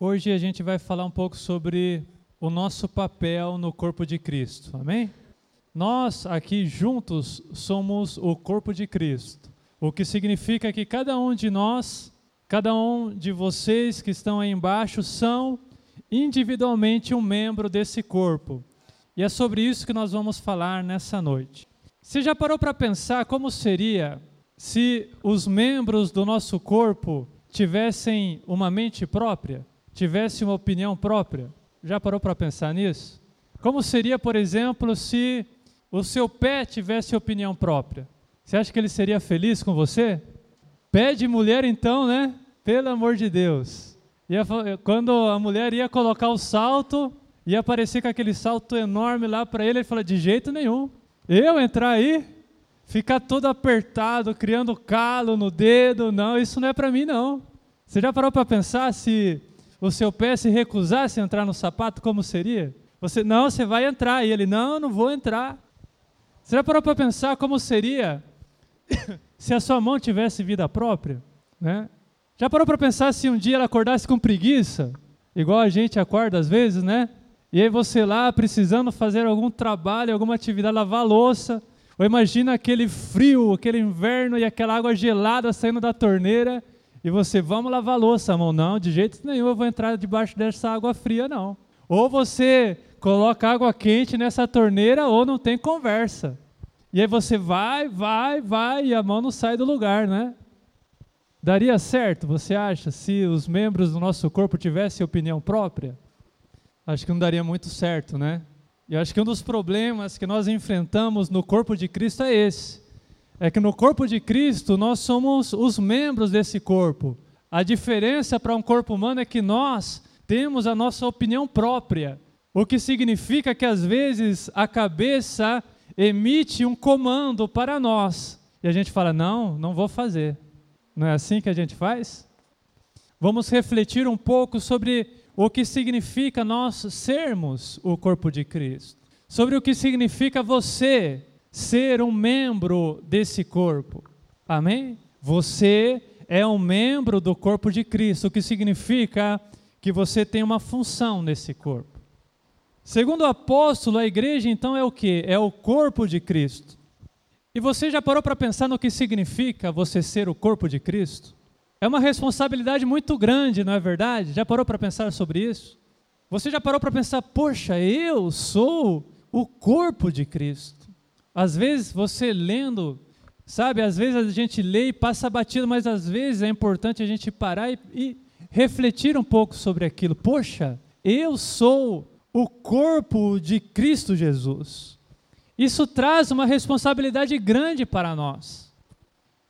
Hoje a gente vai falar um pouco sobre o nosso papel no corpo de Cristo, amém? Nós aqui juntos somos o corpo de Cristo, o que significa que cada um de nós, cada um de vocês que estão aí embaixo, são individualmente um membro desse corpo. E é sobre isso que nós vamos falar nessa noite. Você já parou para pensar como seria se os membros do nosso corpo tivessem uma mente própria? Tivesse uma opinião própria? Já parou para pensar nisso? Como seria, por exemplo, se o seu pé tivesse opinião própria? Você acha que ele seria feliz com você? Pé de mulher, então, né? Pelo amor de Deus. Ia, quando a mulher ia colocar o salto, ia aparecer com aquele salto enorme lá para ele, ele fala: de jeito nenhum. Eu entrar aí, ficar todo apertado, criando calo no dedo, não, isso não é para mim, não. Você já parou para pensar se o seu pé se recusasse a entrar no sapato, como seria? Você, não, você vai entrar. E ele, não, não vou entrar. Você já parou para pensar como seria se a sua mão tivesse vida própria? Né? Já parou para pensar se um dia ela acordasse com preguiça? Igual a gente acorda às vezes, né? E aí você lá precisando fazer algum trabalho, alguma atividade, lavar louça. Ou imagina aquele frio, aquele inverno e aquela água gelada saindo da torneira e você, vamos lavar louça, mão. Não, de jeito nenhum eu vou entrar debaixo dessa água fria, não. Ou você coloca água quente nessa torneira, ou não tem conversa. E aí você vai, vai, vai, e a mão não sai do lugar, né? Daria certo, você acha, se os membros do nosso corpo tivessem opinião própria? Acho que não daria muito certo, né? E acho que um dos problemas que nós enfrentamos no corpo de Cristo é esse é que no corpo de Cristo nós somos os membros desse corpo. A diferença para um corpo humano é que nós temos a nossa opinião própria, o que significa que às vezes a cabeça emite um comando para nós e a gente fala: não, não vou fazer. Não é assim que a gente faz? Vamos refletir um pouco sobre o que significa nós sermos o corpo de Cristo, sobre o que significa você ser um membro desse corpo. Amém? Você é um membro do corpo de Cristo, o que significa que você tem uma função nesse corpo. Segundo o apóstolo, a igreja então é o que? É o corpo de Cristo. E você já parou para pensar no que significa você ser o corpo de Cristo? É uma responsabilidade muito grande, não é verdade? Já parou para pensar sobre isso? Você já parou para pensar, poxa, eu sou o corpo de Cristo. Às vezes você lendo, sabe, às vezes a gente lê e passa batido, mas às vezes é importante a gente parar e, e refletir um pouco sobre aquilo. Poxa, eu sou o corpo de Cristo Jesus. Isso traz uma responsabilidade grande para nós.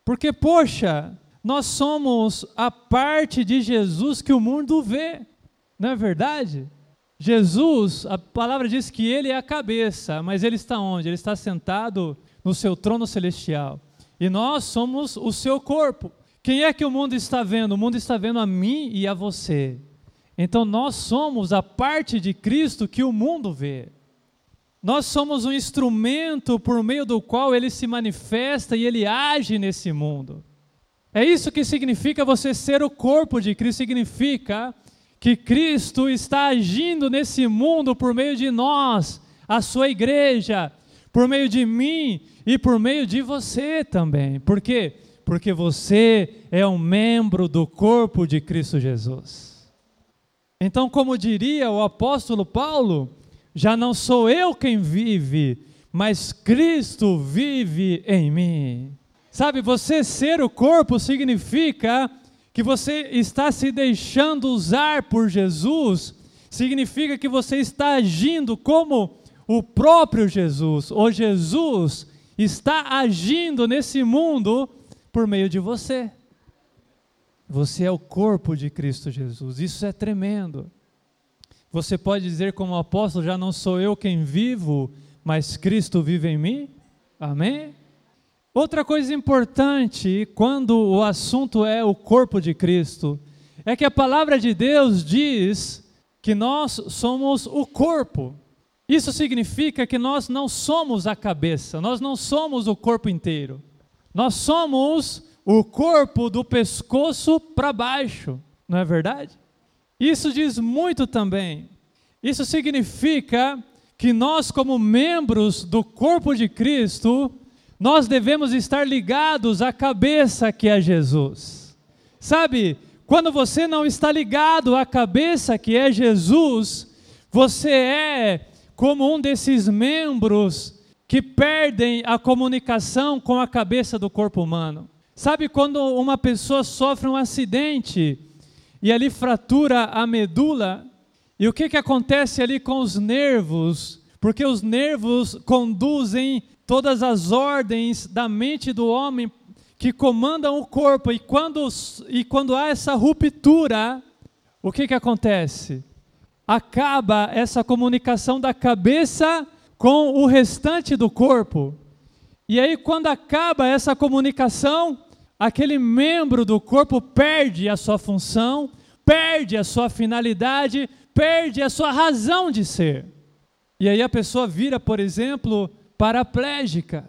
Porque, poxa, nós somos a parte de Jesus que o mundo vê, não é verdade? Jesus, a palavra diz que ele é a cabeça, mas ele está onde? Ele está sentado no seu trono celestial. E nós somos o seu corpo. Quem é que o mundo está vendo? O mundo está vendo a mim e a você. Então nós somos a parte de Cristo que o mundo vê. Nós somos um instrumento por meio do qual ele se manifesta e ele age nesse mundo. É isso que significa você ser o corpo de Cristo, significa que Cristo está agindo nesse mundo por meio de nós, a sua igreja, por meio de mim e por meio de você também. Por quê? Porque você é um membro do corpo de Cristo Jesus. Então, como diria o apóstolo Paulo, já não sou eu quem vive, mas Cristo vive em mim. Sabe, você ser o corpo significa que você está se deixando usar por Jesus, significa que você está agindo como o próprio Jesus. O Jesus está agindo nesse mundo por meio de você. Você é o corpo de Cristo Jesus. Isso é tremendo. Você pode dizer, como apóstolo, já não sou eu quem vivo, mas Cristo vive em mim? Amém? Outra coisa importante quando o assunto é o corpo de Cristo é que a palavra de Deus diz que nós somos o corpo. Isso significa que nós não somos a cabeça, nós não somos o corpo inteiro. Nós somos o corpo do pescoço para baixo, não é verdade? Isso diz muito também. Isso significa que nós, como membros do corpo de Cristo, nós devemos estar ligados à cabeça que é Jesus. Sabe, quando você não está ligado à cabeça que é Jesus, você é como um desses membros que perdem a comunicação com a cabeça do corpo humano. Sabe quando uma pessoa sofre um acidente e ali fratura a medula? E o que, que acontece ali com os nervos? Porque os nervos conduzem todas as ordens da mente do homem que comandam o corpo. E quando, e quando há essa ruptura, o que, que acontece? Acaba essa comunicação da cabeça com o restante do corpo. E aí, quando acaba essa comunicação, aquele membro do corpo perde a sua função, perde a sua finalidade, perde a sua razão de ser. E aí a pessoa vira, por exemplo, paraplégica.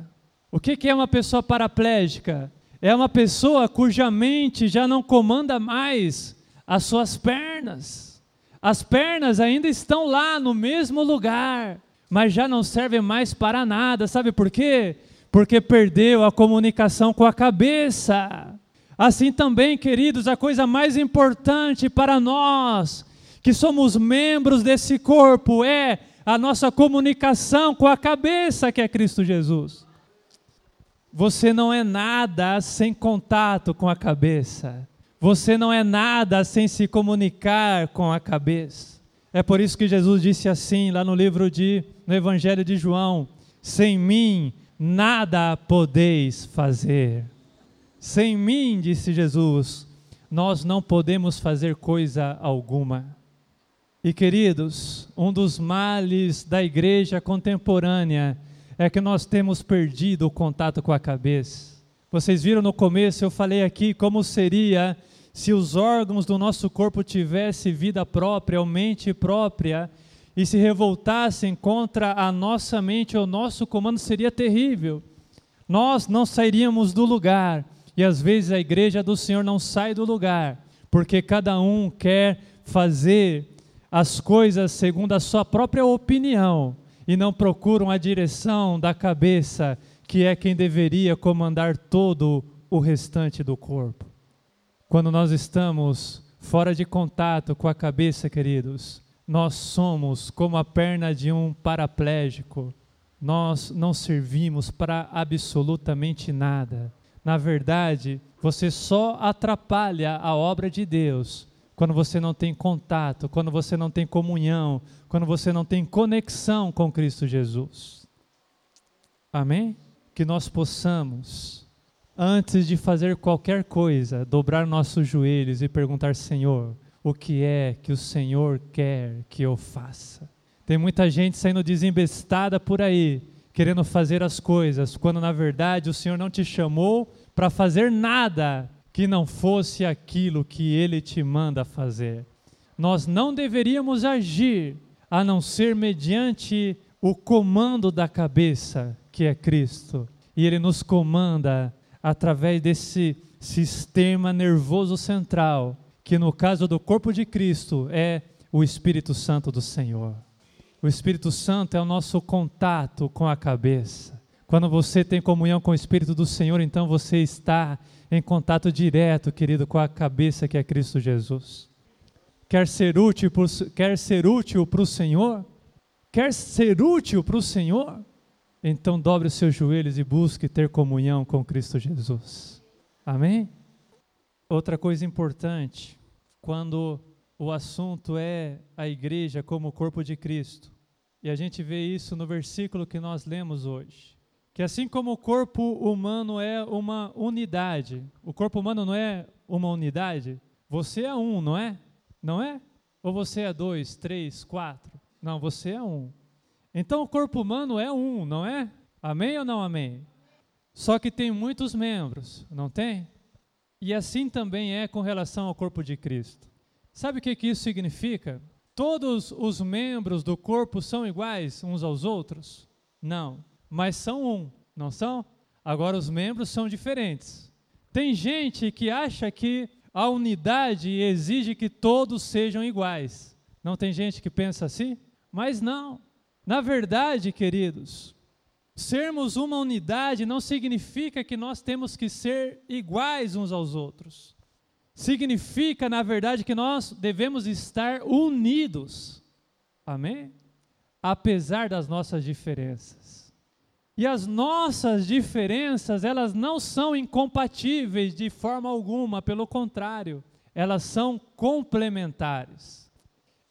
O que é uma pessoa paraplégica? É uma pessoa cuja mente já não comanda mais as suas pernas. As pernas ainda estão lá no mesmo lugar, mas já não servem mais para nada. Sabe por quê? Porque perdeu a comunicação com a cabeça. Assim também, queridos, a coisa mais importante para nós que somos membros desse corpo é a nossa comunicação com a cabeça que é Cristo Jesus. Você não é nada sem contato com a cabeça. Você não é nada sem se comunicar com a cabeça. É por isso que Jesus disse assim lá no livro de no Evangelho de João: sem mim nada podeis fazer. Sem mim, disse Jesus, nós não podemos fazer coisa alguma. E queridos, um dos males da igreja contemporânea é que nós temos perdido o contato com a cabeça. Vocês viram no começo, eu falei aqui como seria se os órgãos do nosso corpo tivessem vida própria ou mente própria e se revoltassem contra a nossa mente ou nosso comando, seria terrível. Nós não sairíamos do lugar e às vezes a igreja do Senhor não sai do lugar, porque cada um quer fazer as coisas segundo a sua própria opinião e não procuram a direção da cabeça, que é quem deveria comandar todo o restante do corpo. Quando nós estamos fora de contato com a cabeça, queridos, nós somos como a perna de um paraplégico. Nós não servimos para absolutamente nada. Na verdade, você só atrapalha a obra de Deus quando você não tem contato, quando você não tem comunhão, quando você não tem conexão com Cristo Jesus. Amém? Que nós possamos, antes de fazer qualquer coisa, dobrar nossos joelhos e perguntar: Senhor, o que é que o Senhor quer que eu faça? Tem muita gente saindo desembestada por aí, querendo fazer as coisas, quando na verdade o Senhor não te chamou para fazer nada que não fosse aquilo que ele te manda fazer. Nós não deveríamos agir a não ser mediante o comando da cabeça, que é Cristo. E ele nos comanda através desse sistema nervoso central, que no caso do corpo de Cristo é o Espírito Santo do Senhor. O Espírito Santo é o nosso contato com a cabeça. Quando você tem comunhão com o Espírito do Senhor, então você está em contato direto, querido, com a cabeça que é Cristo Jesus. Quer ser útil, por, quer ser útil para o Senhor? Quer ser útil para o Senhor? Então dobre os seus joelhos e busque ter comunhão com Cristo Jesus. Amém? Outra coisa importante, quando o assunto é a igreja como o corpo de Cristo, e a gente vê isso no versículo que nós lemos hoje que assim como o corpo humano é uma unidade, o corpo humano não é uma unidade, você é um, não é? Não é? Ou você é dois, três, quatro? Não, você é um. Então o corpo humano é um, não é? Amém ou não amém? Só que tem muitos membros, não tem? E assim também é com relação ao corpo de Cristo. Sabe o que, que isso significa? Todos os membros do corpo são iguais uns aos outros? Não mas são um, não são? Agora os membros são diferentes. Tem gente que acha que a unidade exige que todos sejam iguais. Não tem gente que pensa assim? Mas não. Na verdade, queridos, sermos uma unidade não significa que nós temos que ser iguais uns aos outros. Significa, na verdade, que nós devemos estar unidos. Amém? Apesar das nossas diferenças. E as nossas diferenças, elas não são incompatíveis de forma alguma, pelo contrário, elas são complementares.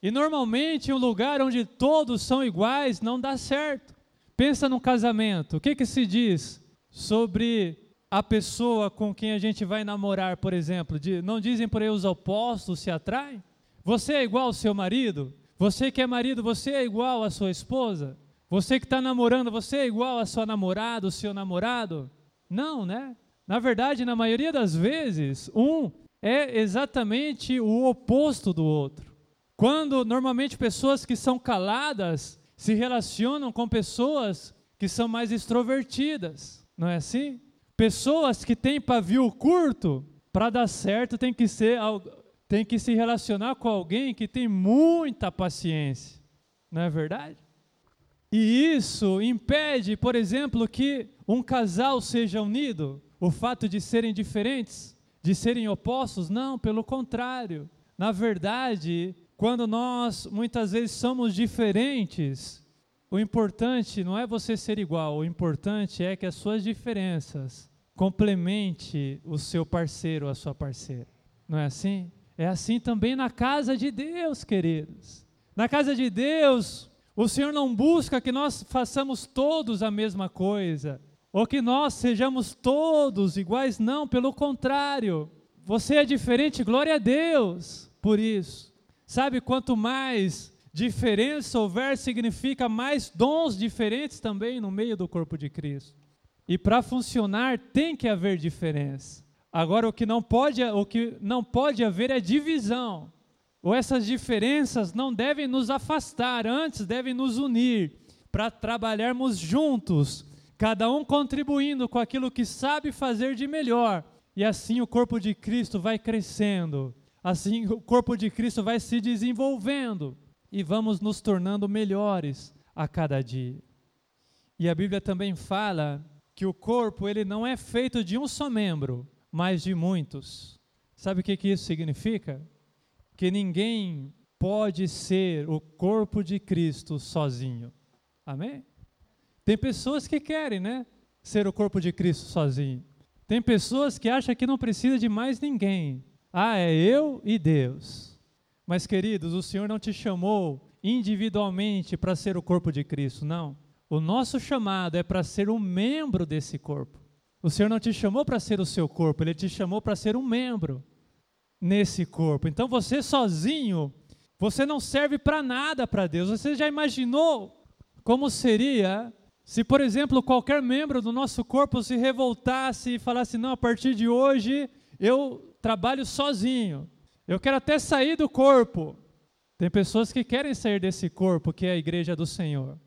E normalmente, um lugar onde todos são iguais não dá certo. Pensa no casamento. O que, que se diz sobre a pessoa com quem a gente vai namorar, por exemplo? De, não dizem por aí os opostos se atraem? Você é igual ao seu marido? Você que é marido, você é igual à sua esposa? Você que está namorando, você é igual à sua namorada, o seu namorado? Não, né? Na verdade, na maioria das vezes, um é exatamente o oposto do outro. Quando normalmente pessoas que são caladas se relacionam com pessoas que são mais extrovertidas, não é assim? Pessoas que têm pavio curto, para dar certo tem que ser tem que se relacionar com alguém que tem muita paciência, não é verdade? E isso impede, por exemplo, que um casal seja unido, o fato de serem diferentes, de serem opostos, não, pelo contrário. Na verdade, quando nós muitas vezes somos diferentes, o importante não é você ser igual, o importante é que as suas diferenças complemente o seu parceiro, a sua parceira. Não é assim? É assim também na casa de Deus, queridos. Na casa de Deus, o Senhor não busca que nós façamos todos a mesma coisa, ou que nós sejamos todos iguais, não, pelo contrário. Você é diferente, glória a Deus por isso. Sabe, quanto mais diferença houver, significa mais dons diferentes também no meio do corpo de Cristo. E para funcionar tem que haver diferença. Agora o que não pode, o que não pode haver é divisão. Ou essas diferenças não devem nos afastar, antes devem nos unir para trabalharmos juntos, cada um contribuindo com aquilo que sabe fazer de melhor. E assim o corpo de Cristo vai crescendo Assim o corpo de Cristo vai se desenvolvendo e vamos nos tornando melhores a cada dia. E a Bíblia também fala que o corpo ele não é feito de um só membro, mas de muitos. Sabe o que, que isso significa? Que ninguém pode ser o corpo de Cristo sozinho. Amém? Tem pessoas que querem, né? Ser o corpo de Cristo sozinho. Tem pessoas que acham que não precisa de mais ninguém. Ah, é eu e Deus. Mas, queridos, o Senhor não te chamou individualmente para ser o corpo de Cristo, não. O nosso chamado é para ser um membro desse corpo. O Senhor não te chamou para ser o seu corpo, Ele te chamou para ser um membro nesse corpo. Então você sozinho, você não serve para nada para Deus. Você já imaginou como seria se, por exemplo, qualquer membro do nosso corpo se revoltasse e falasse: não, a partir de hoje eu trabalho sozinho. Eu quero até sair do corpo. Tem pessoas que querem sair desse corpo, que é a igreja do Senhor.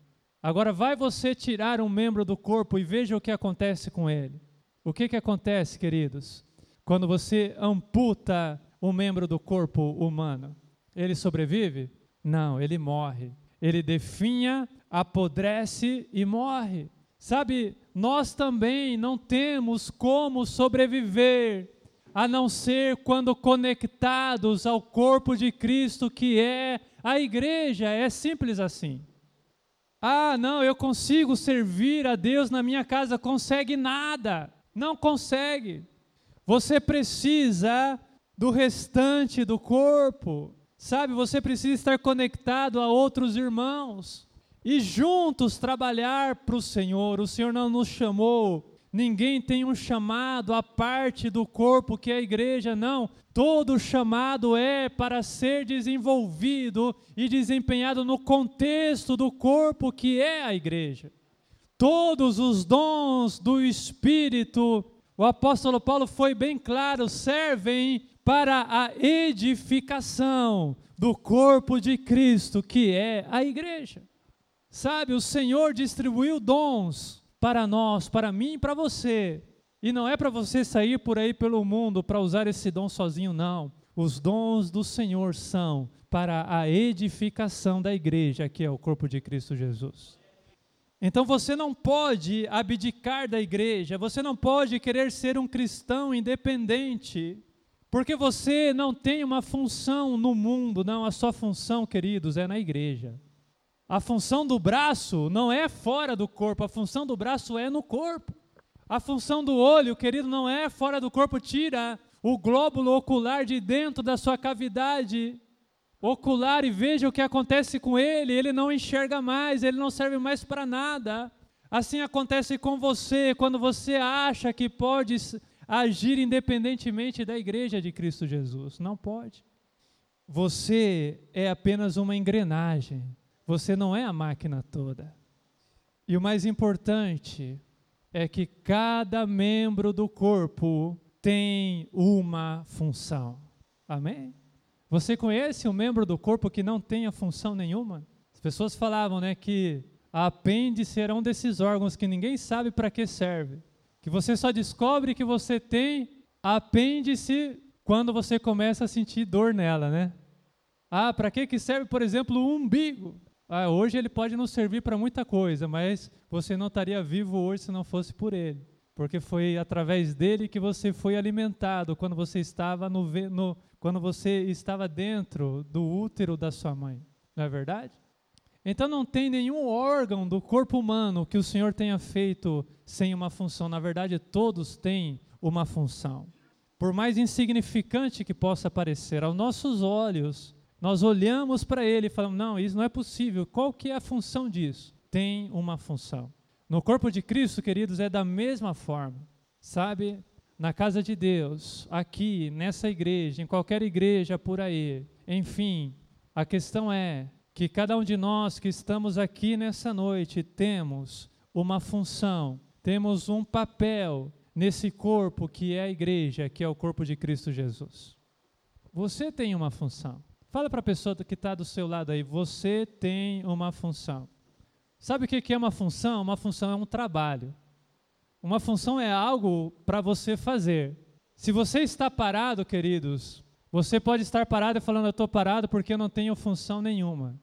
Agora, vai você tirar um membro do corpo e veja o que acontece com ele. O que, que acontece, queridos? Quando você amputa um membro do corpo humano, ele sobrevive? Não, ele morre. Ele definha, apodrece e morre. Sabe, nós também não temos como sobreviver a não ser quando conectados ao corpo de Cristo, que é a igreja. É simples assim. Ah, não, eu consigo servir a Deus na minha casa. Consegue nada. Não consegue. Você precisa do restante do corpo. Sabe, você precisa estar conectado a outros irmãos e juntos trabalhar para o Senhor. O Senhor não nos chamou Ninguém tem um chamado à parte do corpo que é a igreja, não. Todo chamado é para ser desenvolvido e desempenhado no contexto do corpo que é a igreja. Todos os dons do Espírito, o apóstolo Paulo foi bem claro, servem para a edificação do corpo de Cristo, que é a igreja. Sabe, o Senhor distribuiu dons para nós, para mim e para você, E não é para você sair por aí pelo mundo para usar esse dom sozinho, não. Os dons do Senhor são para a edificação da igreja, que é o corpo de Cristo Jesus. Então você não pode abdicar da igreja, você não pode querer ser um cristão independente, porque você não tem uma função no mundo, não, a sua função, queridos, é na igreja. A função do braço não é fora do corpo, a função do braço é no corpo. A função do olho, querido, não é fora do corpo, tira o glóbulo ocular de dentro da sua cavidade ocular e veja o que acontece com ele, ele não enxerga mais, ele não serve mais para nada. Assim acontece com você quando você acha que pode agir independentemente da igreja de Cristo Jesus. Não pode. Você é apenas uma engrenagem, você não é a máquina toda. E o mais importante é que cada membro do corpo tem uma função. Amém? Você conhece um membro do corpo que não tenha função nenhuma? As pessoas falavam, né, que a apêndice era um desses órgãos que ninguém sabe para que serve. Que você só descobre que você tem apêndice quando você começa a sentir dor nela, né? Ah, para que que serve, por exemplo, o umbigo? Ah, hoje ele pode não servir para muita coisa, mas você não estaria vivo hoje se não fosse por ele porque foi através dele que você foi alimentado quando você estava no, no, quando você estava dentro do útero da sua mãe. Não é verdade? Então não tem nenhum órgão do corpo humano que o Senhor tenha feito sem uma função. Na verdade, todos têm uma função. Por mais insignificante que possa parecer, aos nossos olhos, nós olhamos para ele e falamos: "Não, isso não é possível. Qual que é a função disso?" Tem uma função. No corpo de Cristo, queridos, é da mesma forma. Sabe? Na casa de Deus, aqui, nessa igreja, em qualquer igreja por aí. Enfim, a questão é que cada um de nós que estamos aqui nessa noite temos uma função, temos um papel nesse corpo que é a igreja, que é o corpo de Cristo Jesus. Você tem uma função. Fala para a pessoa que está do seu lado aí, você tem uma função. Sabe o que é uma função? Uma função é um trabalho. Uma função é algo para você fazer. Se você está parado, queridos, você pode estar parado e falando, eu estou parado porque eu não tenho função nenhuma.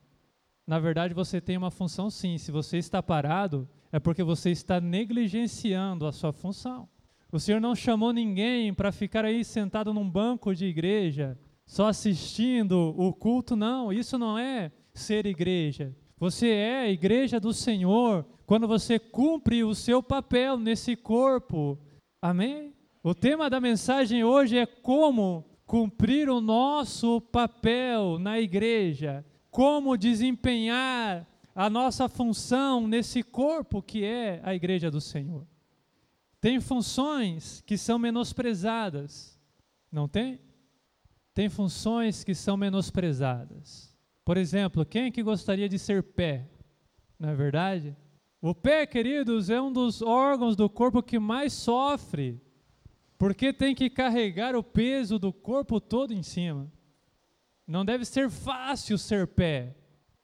Na verdade, você tem uma função sim. Se você está parado, é porque você está negligenciando a sua função. O Senhor não chamou ninguém para ficar aí sentado num banco de igreja, só assistindo o culto, não. Isso não é ser igreja. Você é a igreja do Senhor quando você cumpre o seu papel nesse corpo. Amém? O tema da mensagem hoje é como cumprir o nosso papel na igreja, como desempenhar a nossa função nesse corpo que é a igreja do Senhor. Tem funções que são menosprezadas, não tem? Tem funções que são menosprezadas. Por exemplo, quem é que gostaria de ser pé? Não é verdade? O pé, queridos, é um dos órgãos do corpo que mais sofre, porque tem que carregar o peso do corpo todo em cima. Não deve ser fácil ser pé,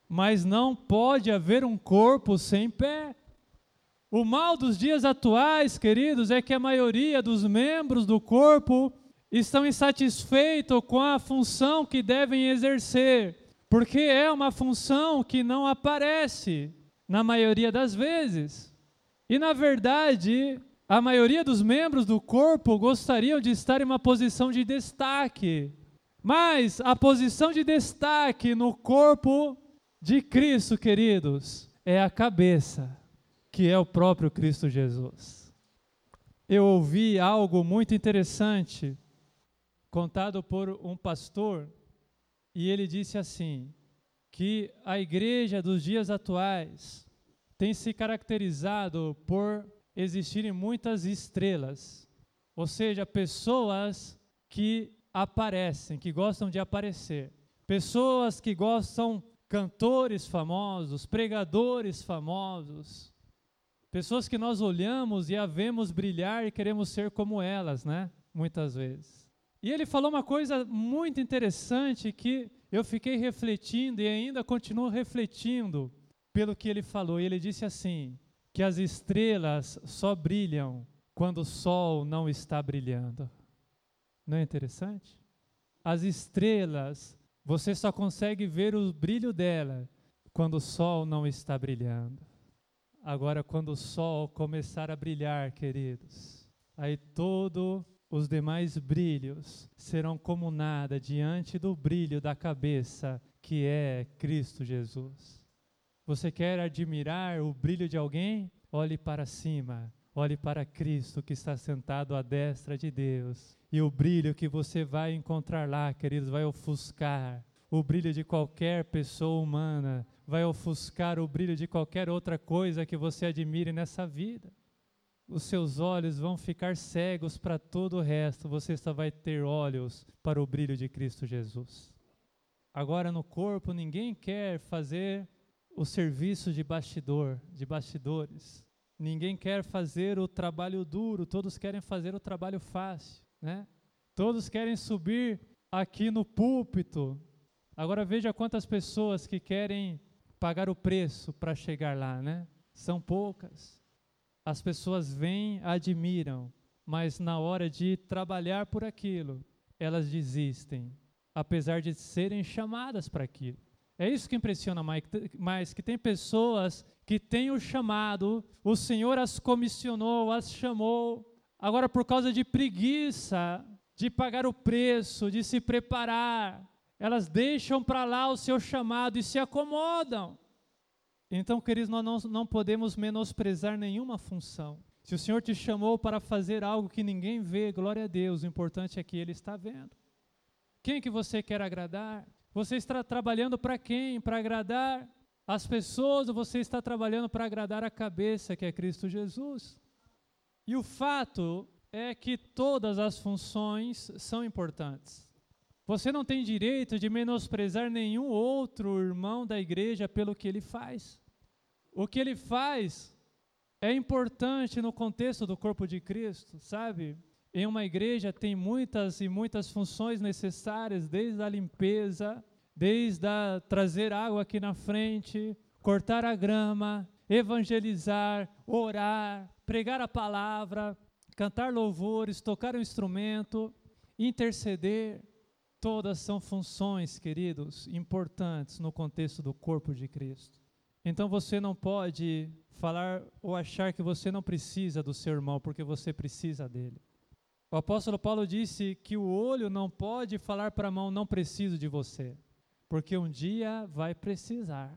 mas não pode haver um corpo sem pé. O mal dos dias atuais, queridos, é que a maioria dos membros do corpo estão insatisfeitos com a função que devem exercer porque é uma função que não aparece na maioria das vezes. E na verdade, a maioria dos membros do corpo gostariam de estar em uma posição de destaque. Mas a posição de destaque no corpo de Cristo, queridos, é a cabeça, que é o próprio Cristo Jesus. Eu ouvi algo muito interessante contado por um pastor e ele disse assim: que a igreja dos dias atuais tem se caracterizado por existirem muitas estrelas, ou seja, pessoas que aparecem, que gostam de aparecer, pessoas que gostam cantores famosos, pregadores famosos, pessoas que nós olhamos e a vemos brilhar e queremos ser como elas, né? Muitas vezes. E ele falou uma coisa muito interessante que eu fiquei refletindo e ainda continuo refletindo pelo que ele falou. Ele disse assim: que as estrelas só brilham quando o sol não está brilhando. Não é interessante? As estrelas, você só consegue ver o brilho dela quando o sol não está brilhando. Agora, quando o sol começar a brilhar, queridos, aí todos os demais brilhos serão como nada diante do brilho da cabeça que é Cristo Jesus. Você quer admirar o brilho de alguém? Olhe para cima, olhe para Cristo que está sentado à destra de Deus. E o brilho que você vai encontrar lá, queridos, vai ofuscar o brilho de qualquer pessoa humana, vai ofuscar o brilho de qualquer outra coisa que você admire nessa vida. Os seus olhos vão ficar cegos para todo o resto, você só vai ter olhos para o brilho de Cristo Jesus. Agora no corpo ninguém quer fazer o serviço de bastidor, de bastidores. Ninguém quer fazer o trabalho duro, todos querem fazer o trabalho fácil, né? Todos querem subir aqui no púlpito. Agora veja quantas pessoas que querem pagar o preço para chegar lá, né? São poucas. As pessoas vêm, admiram, mas na hora de trabalhar por aquilo, elas desistem apesar de serem chamadas para aquilo. É isso que impressiona mais, que tem pessoas que têm o chamado, o Senhor as comissionou, as chamou, agora por causa de preguiça, de pagar o preço, de se preparar, elas deixam para lá o seu chamado e se acomodam. Então, queridos, nós não, não podemos menosprezar nenhuma função. Se o Senhor te chamou para fazer algo que ninguém vê, glória a Deus, o importante é que Ele está vendo. Quem que você quer agradar? Você está trabalhando para quem? Para agradar as pessoas ou você está trabalhando para agradar a cabeça, que é Cristo Jesus? E o fato é que todas as funções são importantes. Você não tem direito de menosprezar nenhum outro irmão da igreja pelo que ele faz. O que ele faz é importante no contexto do corpo de Cristo, sabe? Em uma igreja tem muitas e muitas funções necessárias, desde a limpeza, desde a trazer água aqui na frente, cortar a grama, evangelizar, orar, pregar a palavra, cantar louvores, tocar um instrumento, interceder. Todas são funções, queridos, importantes no contexto do corpo de Cristo. Então você não pode falar ou achar que você não precisa do seu irmão, porque você precisa dele. O apóstolo Paulo disse que o olho não pode falar para a mão, não preciso de você, porque um dia vai precisar.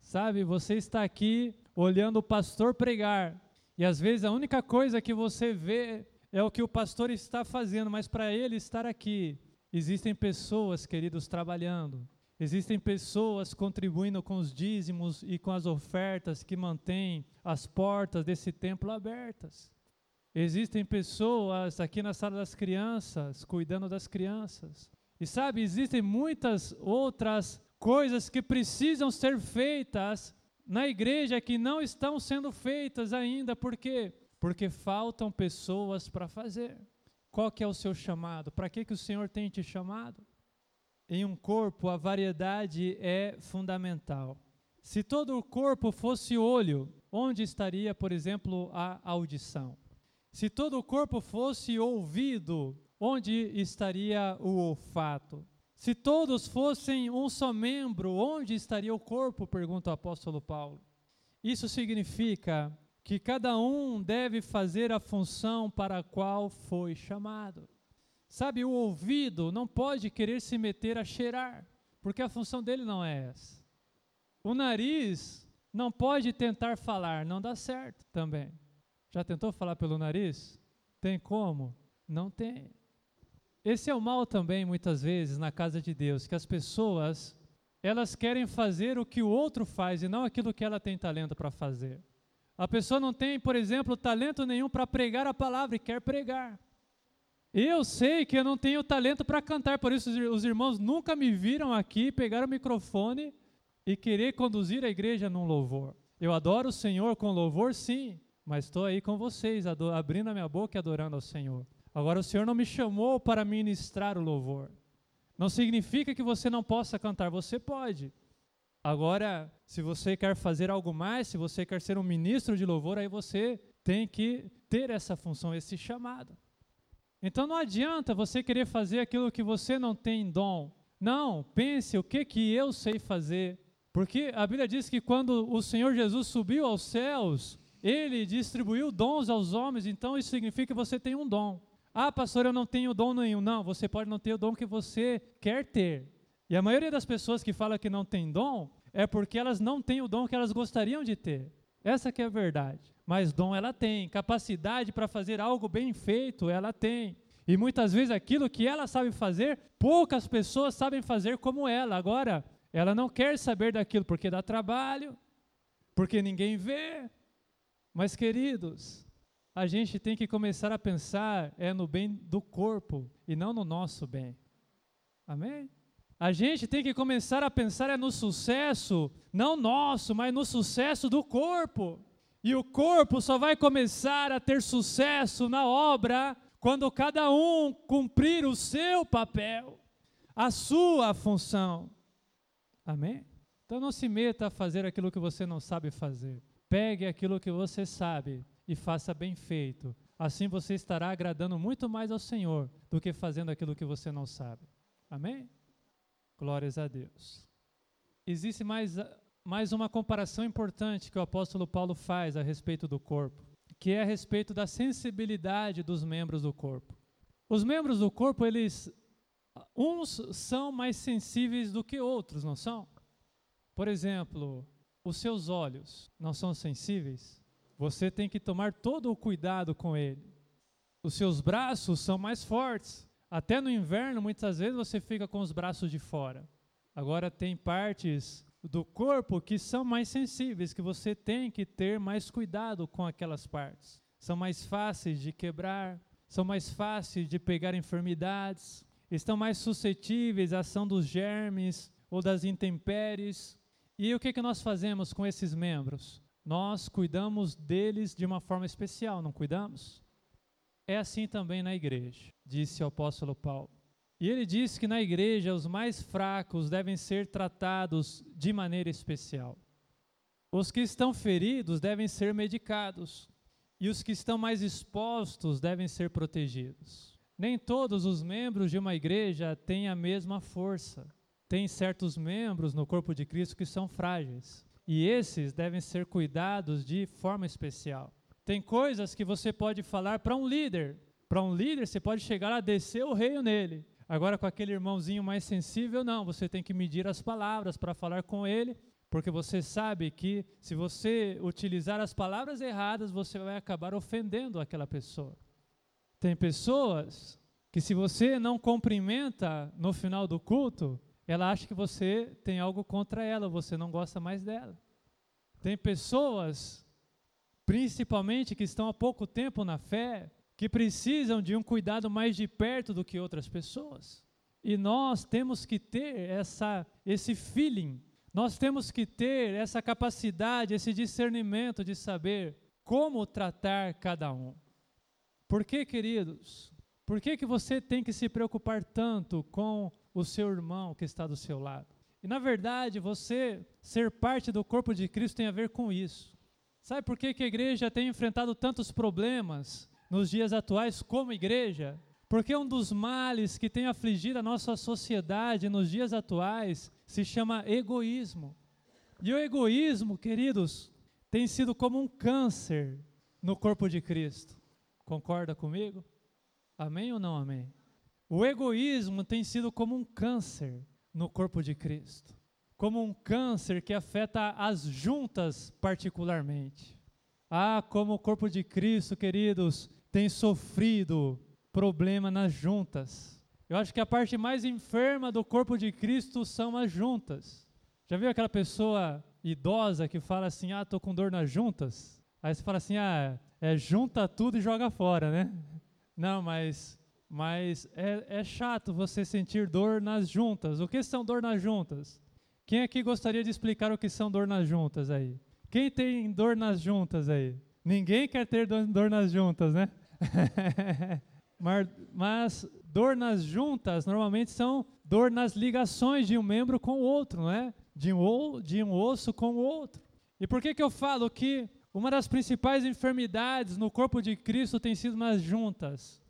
Sabe, você está aqui olhando o pastor pregar, e às vezes a única coisa que você vê é o que o pastor está fazendo, mas para ele estar aqui, existem pessoas, queridos, trabalhando. Existem pessoas contribuindo com os dízimos e com as ofertas que mantêm as portas desse templo abertas. Existem pessoas aqui na sala das crianças, cuidando das crianças. E sabe, existem muitas outras coisas que precisam ser feitas na igreja que não estão sendo feitas ainda. Por quê? Porque faltam pessoas para fazer. Qual que é o seu chamado? Para que, que o Senhor tem te chamado? Em um corpo, a variedade é fundamental. Se todo o corpo fosse olho, onde estaria, por exemplo, a audição? Se todo o corpo fosse ouvido, onde estaria o olfato? Se todos fossem um só membro, onde estaria o corpo? pergunta o apóstolo Paulo. Isso significa que cada um deve fazer a função para a qual foi chamado. Sabe, o ouvido não pode querer se meter a cheirar, porque a função dele não é essa. O nariz não pode tentar falar, não dá certo também. Já tentou falar pelo nariz? Tem como? Não tem. Esse é o mal também, muitas vezes, na casa de Deus, que as pessoas, elas querem fazer o que o outro faz e não aquilo que ela tem talento para fazer. A pessoa não tem, por exemplo, talento nenhum para pregar a palavra e quer pregar. Eu sei que eu não tenho talento para cantar, por isso os irmãos nunca me viram aqui pegar o microfone e querer conduzir a igreja num louvor. Eu adoro o Senhor com louvor, sim, mas estou aí com vocês, abrindo a minha boca e adorando ao Senhor. Agora, o Senhor não me chamou para ministrar o louvor. Não significa que você não possa cantar, você pode. Agora, se você quer fazer algo mais, se você quer ser um ministro de louvor, aí você tem que ter essa função, esse chamado. Então não adianta você querer fazer aquilo que você não tem dom. Não, pense o que que eu sei fazer. Porque a Bíblia diz que quando o Senhor Jesus subiu aos céus, ele distribuiu dons aos homens, então isso significa que você tem um dom. Ah, pastor, eu não tenho dom nenhum. Não, você pode não ter o dom que você quer ter. E a maioria das pessoas que fala que não tem dom é porque elas não têm o dom que elas gostariam de ter. Essa que é a verdade. Mas dom ela tem, capacidade para fazer algo bem feito ela tem. E muitas vezes aquilo que ela sabe fazer, poucas pessoas sabem fazer como ela. Agora, ela não quer saber daquilo porque dá trabalho, porque ninguém vê. Mas queridos, a gente tem que começar a pensar é no bem do corpo e não no nosso bem. Amém? A gente tem que começar a pensar é no sucesso, não nosso, mas no sucesso do corpo. E o corpo só vai começar a ter sucesso na obra quando cada um cumprir o seu papel, a sua função. Amém? Então não se meta a fazer aquilo que você não sabe fazer. Pegue aquilo que você sabe e faça bem feito. Assim você estará agradando muito mais ao Senhor do que fazendo aquilo que você não sabe. Amém? Glórias a Deus. Existe mais mais uma comparação importante que o apóstolo Paulo faz a respeito do corpo, que é a respeito da sensibilidade dos membros do corpo. Os membros do corpo, eles uns são mais sensíveis do que outros, não são? Por exemplo, os seus olhos não são sensíveis? Você tem que tomar todo o cuidado com ele. Os seus braços são mais fortes. Até no inverno, muitas vezes você fica com os braços de fora. Agora tem partes do corpo que são mais sensíveis, que você tem que ter mais cuidado com aquelas partes. São mais fáceis de quebrar, são mais fáceis de pegar enfermidades, estão mais suscetíveis à ação dos germes ou das intempéries. E o que, que nós fazemos com esses membros? Nós cuidamos deles de uma forma especial, não cuidamos? É assim também na igreja, disse o apóstolo Paulo. E ele diz que na igreja os mais fracos devem ser tratados de maneira especial. Os que estão feridos devem ser medicados, e os que estão mais expostos devem ser protegidos. Nem todos os membros de uma igreja têm a mesma força. Tem certos membros no corpo de Cristo que são frágeis, e esses devem ser cuidados de forma especial. Tem coisas que você pode falar para um líder. Para um líder, você pode chegar a descer o reino nele. Agora, com aquele irmãozinho mais sensível, não, você tem que medir as palavras para falar com ele, porque você sabe que se você utilizar as palavras erradas, você vai acabar ofendendo aquela pessoa. Tem pessoas que, se você não cumprimenta no final do culto, ela acha que você tem algo contra ela, você não gosta mais dela. Tem pessoas, principalmente que estão há pouco tempo na fé, que precisam de um cuidado mais de perto do que outras pessoas. E nós temos que ter essa, esse feeling, nós temos que ter essa capacidade, esse discernimento de saber como tratar cada um. Por que, queridos? Por que, que você tem que se preocupar tanto com o seu irmão que está do seu lado? E na verdade, você ser parte do corpo de Cristo tem a ver com isso. Sabe por que, que a igreja tem enfrentado tantos problemas nos dias atuais como igreja, porque um dos males que tem afligido a nossa sociedade nos dias atuais se chama egoísmo. E o egoísmo, queridos, tem sido como um câncer no corpo de Cristo. Concorda comigo? Amém ou não amém? O egoísmo tem sido como um câncer no corpo de Cristo, como um câncer que afeta as juntas particularmente. Ah, como o corpo de Cristo, queridos, tem sofrido problema nas juntas. Eu acho que a parte mais enferma do corpo de Cristo são as juntas. Já viu aquela pessoa idosa que fala assim: ah, tô com dor nas juntas? Aí você fala assim: ah, é junta tudo e joga fora, né? Não, mas, mas é, é chato você sentir dor nas juntas. O que são dor nas juntas? Quem aqui gostaria de explicar o que são dor nas juntas aí? Quem tem dor nas juntas aí? Ninguém quer ter dor nas juntas, né? mas, dor nas juntas normalmente são dor nas ligações de um membro com o outro, não é? De um, de um osso com o outro. E por que, que eu falo que Uma das principais enfermidades no corpo de Cristo tem sido nas juntas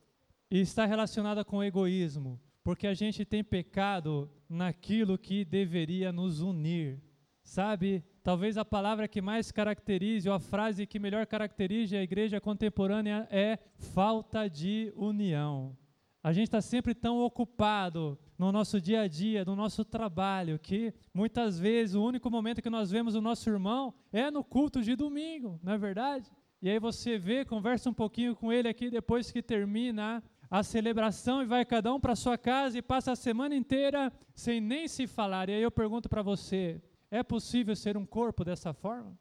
e está relacionada com o egoísmo, porque a gente tem pecado naquilo que deveria nos unir. Sabe, talvez a palavra que mais caracterize, ou a frase que melhor caracterize a igreja contemporânea é falta de união. A gente está sempre tão ocupado no nosso dia a dia, no nosso trabalho, que muitas vezes o único momento que nós vemos o nosso irmão é no culto de domingo, não é verdade? E aí você vê, conversa um pouquinho com ele aqui depois que termina a celebração e vai cada um para sua casa e passa a semana inteira sem nem se falar. E aí eu pergunto para você: é possível ser um corpo dessa forma?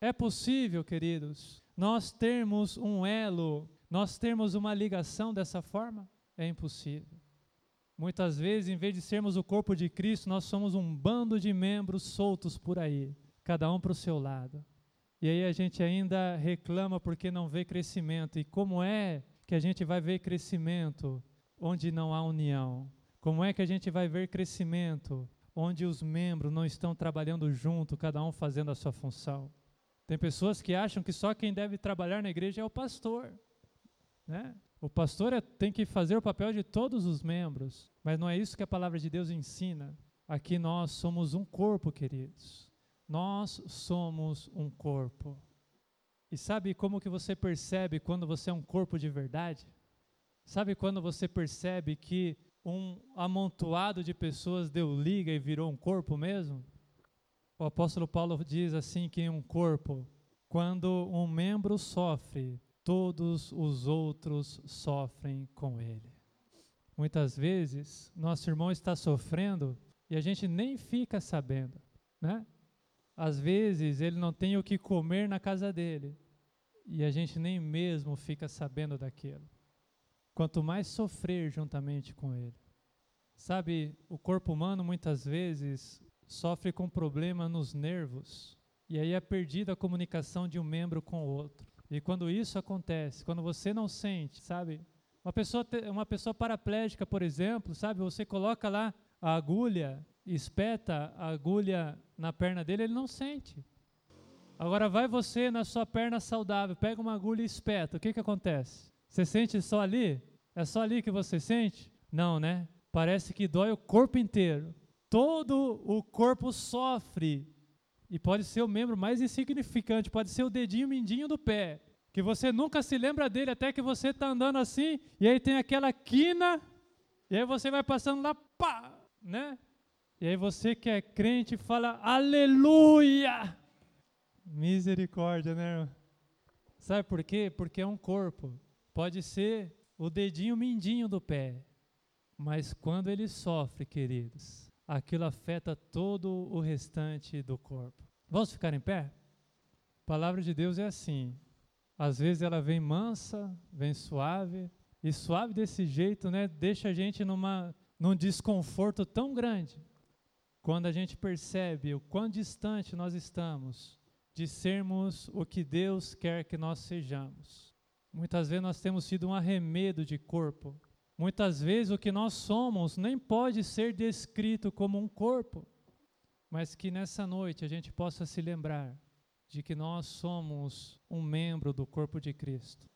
É possível, queridos, nós termos um elo, nós termos uma ligação dessa forma? É impossível. Muitas vezes, em vez de sermos o corpo de Cristo, nós somos um bando de membros soltos por aí, cada um para o seu lado. E aí a gente ainda reclama porque não vê crescimento. E como é que a gente vai ver crescimento onde não há união? Como é que a gente vai ver crescimento onde os membros não estão trabalhando junto, cada um fazendo a sua função? Tem pessoas que acham que só quem deve trabalhar na igreja é o pastor, né? O pastor é, tem que fazer o papel de todos os membros, mas não é isso que a palavra de Deus ensina. Aqui nós somos um corpo, queridos. Nós somos um corpo. E sabe como que você percebe quando você é um corpo de verdade? Sabe quando você percebe que um amontoado de pessoas deu liga e virou um corpo mesmo? O apóstolo Paulo diz assim que em um corpo, quando um membro sofre, todos os outros sofrem com ele. Muitas vezes, nosso irmão está sofrendo e a gente nem fica sabendo, né? Às vezes, ele não tem o que comer na casa dele e a gente nem mesmo fica sabendo daquilo. Quanto mais sofrer juntamente com ele. Sabe, o corpo humano muitas vezes sofre com problema nos nervos e aí é perdida a comunicação de um membro com o outro. E quando isso acontece, quando você não sente, sabe? Uma pessoa, uma pessoa paraplégica, por exemplo, sabe? Você coloca lá a agulha, espeta a agulha na perna dele, ele não sente. Agora vai você na sua perna saudável, pega uma agulha e espeta. O que que acontece? Você sente só ali? É só ali que você sente? Não, né? Parece que dói o corpo inteiro. Todo o corpo sofre e pode ser o membro mais insignificante, pode ser o dedinho mindinho do pé, que você nunca se lembra dele até que você está andando assim, e aí tem aquela quina, e aí você vai passando lá, pá, né? E aí você que é crente fala, aleluia! Misericórdia, né? Sabe por quê? Porque é um corpo. Pode ser o dedinho mindinho do pé, mas quando ele sofre, queridos, aquilo afeta todo o restante do corpo. Vamos ficar em pé? A palavra de Deus é assim. Às vezes ela vem mansa, vem suave, e suave desse jeito, né, deixa a gente numa num desconforto tão grande. Quando a gente percebe o quão distante nós estamos de sermos o que Deus quer que nós sejamos. Muitas vezes nós temos sido um arremedo de corpo, Muitas vezes o que nós somos nem pode ser descrito como um corpo, mas que nessa noite a gente possa se lembrar de que nós somos um membro do corpo de Cristo.